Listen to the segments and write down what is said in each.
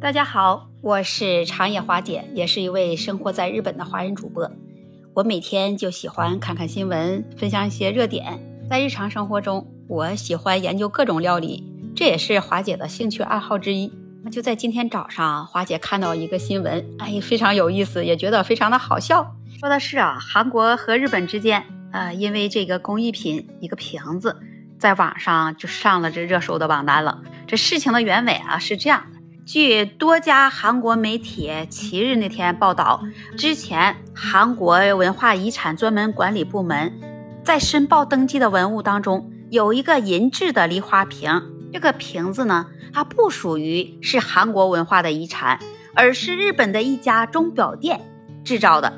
大家好，我是长野华姐，也是一位生活在日本的华人主播。我每天就喜欢看看新闻，分享一些热点。在日常生活中，我喜欢研究各种料理，这也是华姐的兴趣爱好之一。那就在今天早上，华姐看到一个新闻，哎，非常有意思，也觉得非常的好笑。说的是啊，韩国和日本之间，呃，因为这个工艺品一个瓶子，在网上就上了这热搜的榜单了。这事情的原委啊是这样的：据多家韩国媒体七日那天报道，之前韩国文化遗产专门管理部门在申报登记的文物当中，有一个银质的梨花瓶。这个瓶子呢，它不属于是韩国文化的遗产，而是日本的一家钟表店制造的，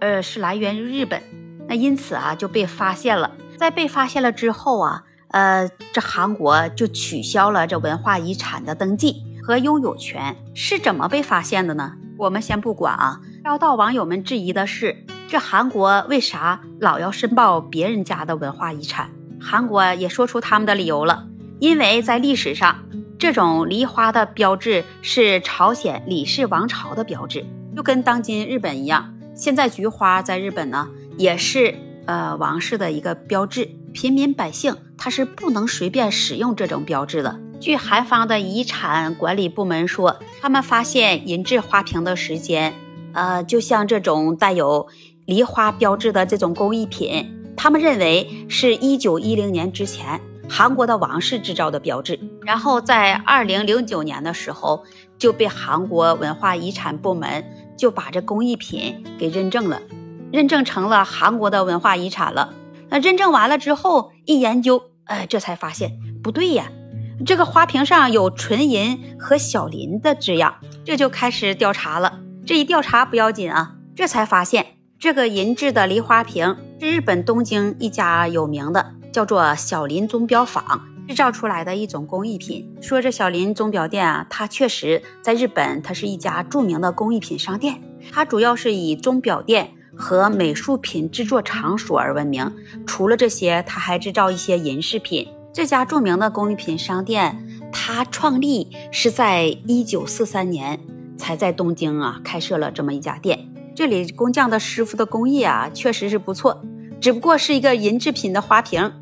呃，是来源于日本。那因此啊，就被发现了。在被发现了之后啊，呃，这韩国就取消了这文化遗产的登记和拥有权。是怎么被发现的呢？我们先不管啊。遭到网友们质疑的是，这韩国为啥老要申报别人家的文化遗产？韩国也说出他们的理由了。因为在历史上，这种梨花的标志是朝鲜李氏王朝的标志，就跟当今日本一样。现在菊花在日本呢，也是呃王室的一个标志。平民百姓他是不能随便使用这种标志的。据韩方的遗产管理部门说，他们发现银质花瓶的时间，呃，就像这种带有梨花标志的这种工艺品，他们认为是一九一零年之前。韩国的王室制造的标志，然后在二零零九年的时候就被韩国文化遗产部门就把这工艺品给认证了，认证成了韩国的文化遗产了。那认证完了之后一研究，哎，这才发现不对呀，这个花瓶上有纯银和小林的字样，这就开始调查了。这一调查不要紧啊，这才发现这个银质的梨花瓶是日本东京一家有名的。叫做小林钟表坊制造出来的一种工艺品。说这小林钟表店啊，它确实在日本，它是一家著名的工艺品商店。它主要是以钟表店和美术品制作场所而闻名。除了这些，它还制造一些银饰品。这家著名的工艺品商店，它创立是在一九四三年才在东京啊开设了这么一家店。这里工匠的师傅的工艺啊，确实是不错。只不过是一个银制品的花瓶，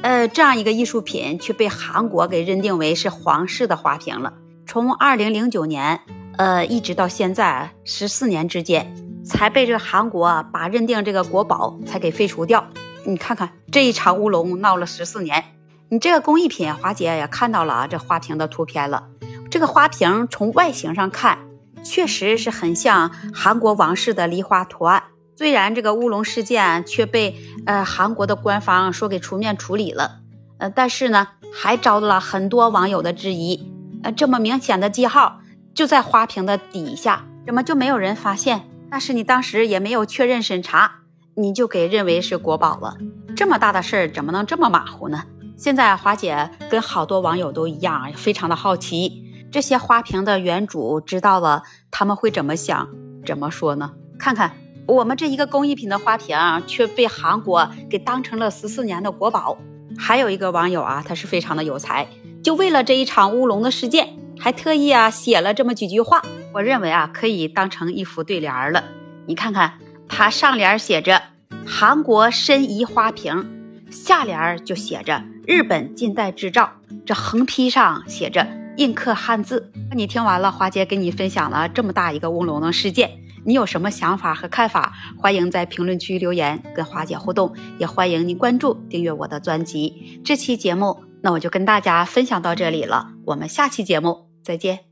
呃，这样一个艺术品却被韩国给认定为是皇室的花瓶了。从二零零九年，呃，一直到现在十四年之间，才被这个韩国把认定这个国宝才给废除掉。你看看这一场乌龙闹了十四年，你这个工艺品，华姐也看到了啊，这花瓶的图片了。这个花瓶从外形上看，确实是很像韩国王室的梨花图案。虽然这个乌龙事件却被呃韩国的官方说给出面处理了，呃，但是呢，还遭到了很多网友的质疑。呃，这么明显的记号就在花瓶的底下，怎么就没有人发现？但是你当时也没有确认审查，你就给认为是国宝了？这么大的事儿怎么能这么马虎呢？现在华姐跟好多网友都一样，非常的好奇，这些花瓶的原主知道了他们会怎么想，怎么说呢？看看。我们这一个工艺品的花瓶却被韩国给当成了十四年的国宝。还有一个网友啊，他是非常的有才，就为了这一场乌龙的事件，还特意啊写了这么几句话。我认为啊，可以当成一幅对联了。你看看，他上联写着“韩国申遗花瓶”，下联就写着“日本近代制造”，这横批上写着“印刻汉字”。那你听完了，华姐给你分享了这么大一个乌龙的事件。你有什么想法和看法？欢迎在评论区留言跟华姐互动，也欢迎您关注订阅我的专辑。这期节目，那我就跟大家分享到这里了，我们下期节目再见。